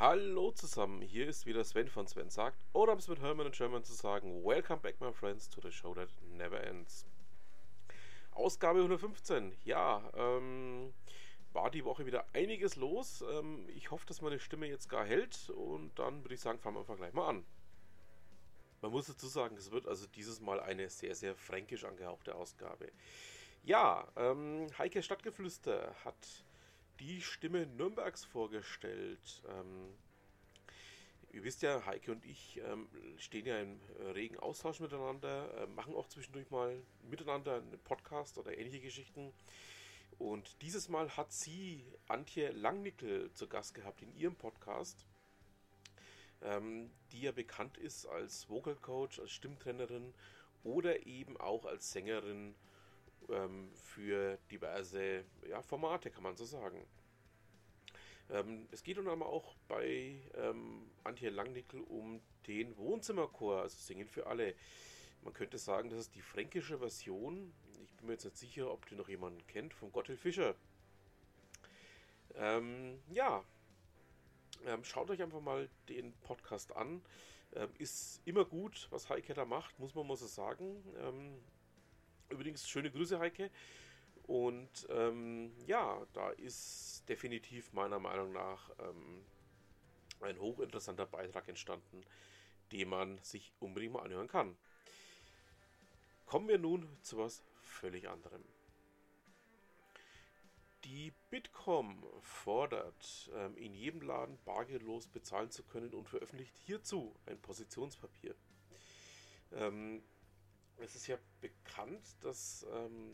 Hallo zusammen, hier ist wieder Sven von Sven sagt, oder um es mit Herman und German zu sagen, Welcome back my friends to the show that never ends. Ausgabe 115, ja, ähm, war die Woche wieder einiges los. Ähm, ich hoffe, dass meine Stimme jetzt gar hält und dann würde ich sagen, fangen wir einfach gleich mal an. Man muss dazu sagen, es wird also dieses Mal eine sehr, sehr fränkisch angehauchte Ausgabe. Ja, ähm, Heike Stadtgeflüster hat die Stimme Nürnbergs vorgestellt. Ähm, ihr wisst ja, Heike und ich ähm, stehen ja im regen Austausch miteinander, äh, machen auch zwischendurch mal miteinander einen Podcast oder ähnliche Geschichten. Und dieses Mal hat sie Antje Langnickel zu Gast gehabt in ihrem Podcast, ähm, die ja bekannt ist als Vocal Coach, als Stimmtrainerin oder eben auch als Sängerin ähm, für diverse ja, Formate, kann man so sagen. Ähm, es geht nun einmal auch bei ähm, Antje Langnickel um den Wohnzimmerchor, also Singen für alle. Man könnte sagen, das ist die fränkische Version. Ich bin mir jetzt nicht sicher, ob die noch jemanden kennt, von Gotthilf Fischer. Ähm, ja, ähm, schaut euch einfach mal den Podcast an. Ähm, ist immer gut, was Heike da macht, muss man mal so sagen. Übrigens, schöne Grüße, Heike. Und ähm, ja, da ist definitiv meiner Meinung nach ähm, ein hochinteressanter Beitrag entstanden, den man sich unbedingt mal anhören kann. Kommen wir nun zu was völlig anderem. Die Bitkom fordert, ähm, in jedem Laden bargeldlos bezahlen zu können und veröffentlicht hierzu ein Positionspapier. Ähm, es ist ja bekannt, dass ähm,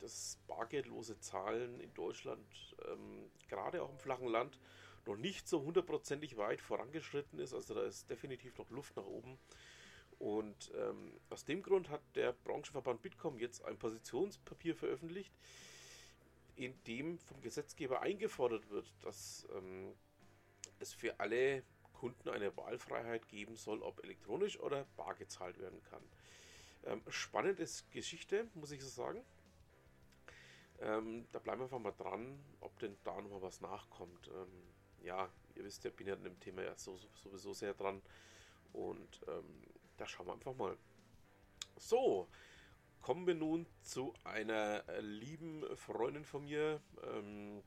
das bargeldlose Zahlen in Deutschland, ähm, gerade auch im flachen Land, noch nicht so hundertprozentig weit vorangeschritten ist. Also da ist definitiv noch Luft nach oben. Und ähm, aus dem Grund hat der Branchenverband Bitkom jetzt ein Positionspapier veröffentlicht, in dem vom Gesetzgeber eingefordert wird, dass ähm, es für alle Kunden eine Wahlfreiheit geben soll, ob elektronisch oder bar gezahlt werden kann. Ähm, spannende Geschichte, muss ich so sagen. Ähm, da bleiben wir einfach mal dran, ob denn da nochmal was nachkommt. Ähm, ja, ihr wisst ja, bin ja an dem Thema ja so, sowieso sehr dran. Und ähm, da schauen wir einfach mal. So, kommen wir nun zu einer lieben Freundin von mir. Ähm,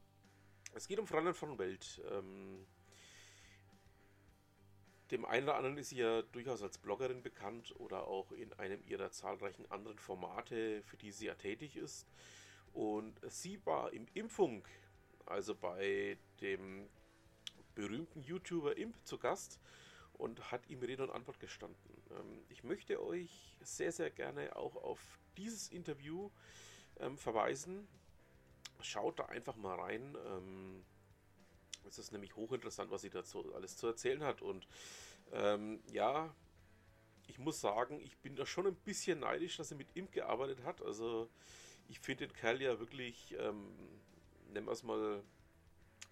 es geht um Fräulein von Welt. Ähm, dem einen oder anderen ist sie ja durchaus als Bloggerin bekannt oder auch in einem ihrer zahlreichen anderen Formate, für die sie ja tätig ist. Und sie war im Impfung, also bei dem berühmten YouTuber Imp zu Gast und hat ihm Rede und Antwort gestanden. Ähm, ich möchte euch sehr, sehr gerne auch auf dieses Interview ähm, verweisen. Schaut da einfach mal rein. Es ist nämlich hochinteressant, was sie dazu alles zu erzählen hat. Und ähm, ja, ich muss sagen, ich bin da schon ein bisschen neidisch, dass sie mit Imp gearbeitet hat. Also ich finde den Kerl ja wirklich, ähm, nennen wir es mal,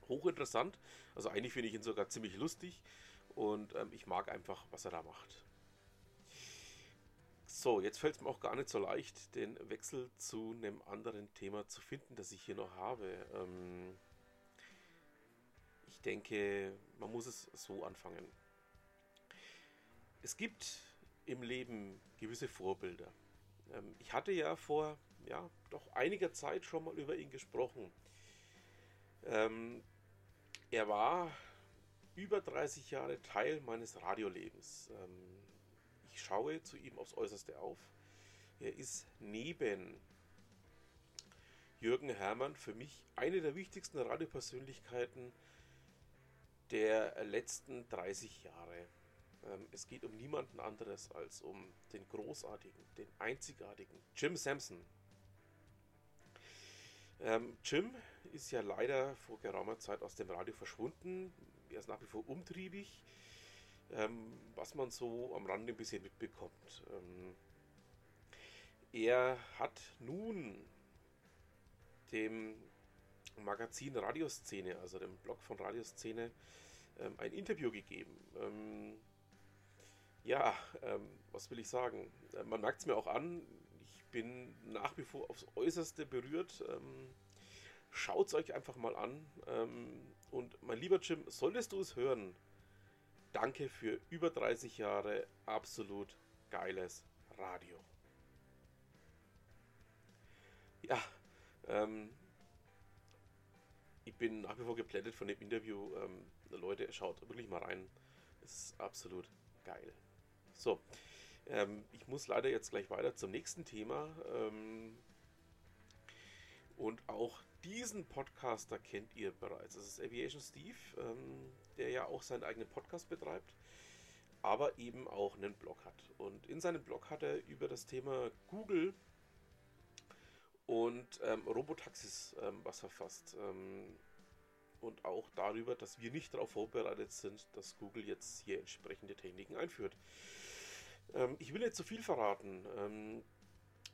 hochinteressant. Also eigentlich finde ich ihn sogar ziemlich lustig und ähm, ich mag einfach, was er da macht. So, jetzt fällt es mir auch gar nicht so leicht, den Wechsel zu einem anderen Thema zu finden, das ich hier noch habe. Ähm, denke, man muss es so anfangen. Es gibt im Leben gewisse Vorbilder. Ähm, ich hatte ja vor ja, doch einiger Zeit schon mal über ihn gesprochen. Ähm, er war über 30 Jahre Teil meines Radiolebens. Ähm, ich schaue zu ihm aufs Äußerste auf. Er ist neben Jürgen Hermann für mich eine der wichtigsten Radiopersönlichkeiten der letzten 30 Jahre. Ähm, es geht um niemanden anderes als um den großartigen, den einzigartigen Jim Sampson. Ähm, Jim ist ja leider vor geraumer Zeit aus dem Radio verschwunden. Er ist nach wie vor umtriebig, ähm, was man so am Rande ein bisschen mitbekommt. Er hat nun dem Magazin Radioszene, also dem Blog von Radioszene, ähm, ein Interview gegeben. Ähm, ja, ähm, was will ich sagen? Äh, man merkt es mir auch an, ich bin nach wie vor aufs Äußerste berührt. Ähm, Schaut es euch einfach mal an. Ähm, Und mein lieber Jim, solltest du es hören, danke für über 30 Jahre absolut geiles Radio. Ja, ähm, ich bin nach wie vor geplättet von dem Interview. Ähm, Leute, schaut wirklich mal rein. Es ist absolut geil. So, ähm, ich muss leider jetzt gleich weiter zum nächsten Thema. Ähm, und auch diesen Podcaster kennt ihr bereits. Das ist Aviation Steve, ähm, der ja auch seinen eigenen Podcast betreibt, aber eben auch einen Blog hat. Und in seinem Blog hat er über das Thema Google und ähm, Robotaxis ähm, was verfasst. Ähm, und auch darüber, dass wir nicht darauf vorbereitet sind, dass Google jetzt hier entsprechende Techniken einführt. Ähm, ich will nicht zu viel verraten. Ähm,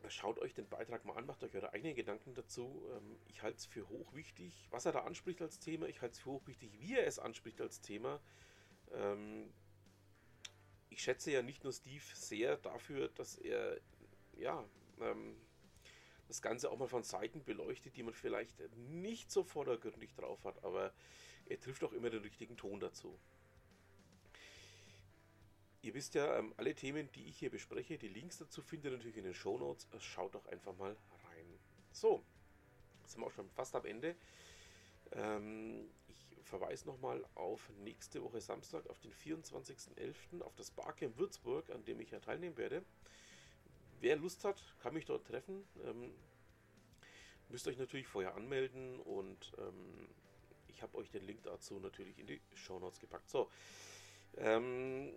schaut euch den Beitrag mal an, macht euch eure eigenen Gedanken dazu. Ähm, ich halte es für hochwichtig, was er da anspricht als Thema. Ich halte es für hochwichtig, wie er es anspricht als Thema. Ich schätze ja nicht nur Steve sehr dafür, dass er ja das Ganze auch mal von Seiten beleuchtet, die man vielleicht nicht so vordergründig drauf hat, aber er trifft auch immer den richtigen Ton dazu. Ihr wisst ja, ähm, alle Themen, die ich hier bespreche, die Links dazu findet ihr natürlich in den Show Notes. Schaut doch einfach mal rein. So, sind wir auch schon fast am Ende. Ähm, ich verweise nochmal auf nächste Woche Samstag, auf den 24.11., auf das Barcamp Würzburg, an dem ich ja teilnehmen werde. Wer Lust hat, kann mich dort treffen. Ähm, müsst euch natürlich vorher anmelden und ähm, ich habe euch den Link dazu natürlich in die Show Notes gepackt. So, ähm,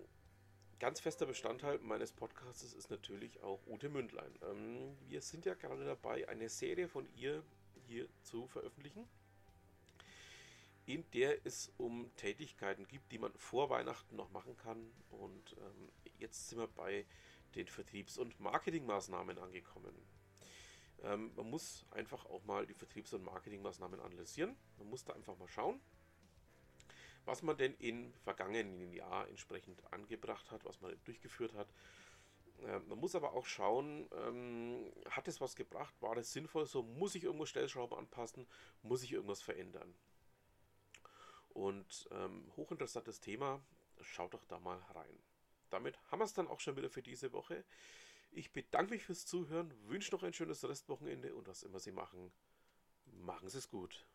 ganz fester Bestandteil meines Podcasts ist natürlich auch Ute Mündlein. Ähm, wir sind ja gerade dabei, eine Serie von ihr hier zu veröffentlichen, in der es um Tätigkeiten gibt, die man vor Weihnachten noch machen kann. Und ähm, jetzt sind wir bei den Vertriebs- und Marketingmaßnahmen angekommen. Ähm, man muss einfach auch mal die Vertriebs- und Marketingmaßnahmen analysieren. Man muss da einfach mal schauen, was man denn im vergangenen Jahr entsprechend angebracht hat, was man durchgeführt hat. Äh, man muss aber auch schauen, ähm, hat es was gebracht, war es sinnvoll so, muss ich irgendwo Stellschrauben anpassen, muss ich irgendwas verändern. Und ähm, hochinteressantes Thema, schaut doch da mal rein damit haben wir es dann auch schon wieder für diese Woche. Ich bedanke mich fürs Zuhören, wünsche noch ein schönes Restwochenende und was immer Sie machen, machen Sie es gut.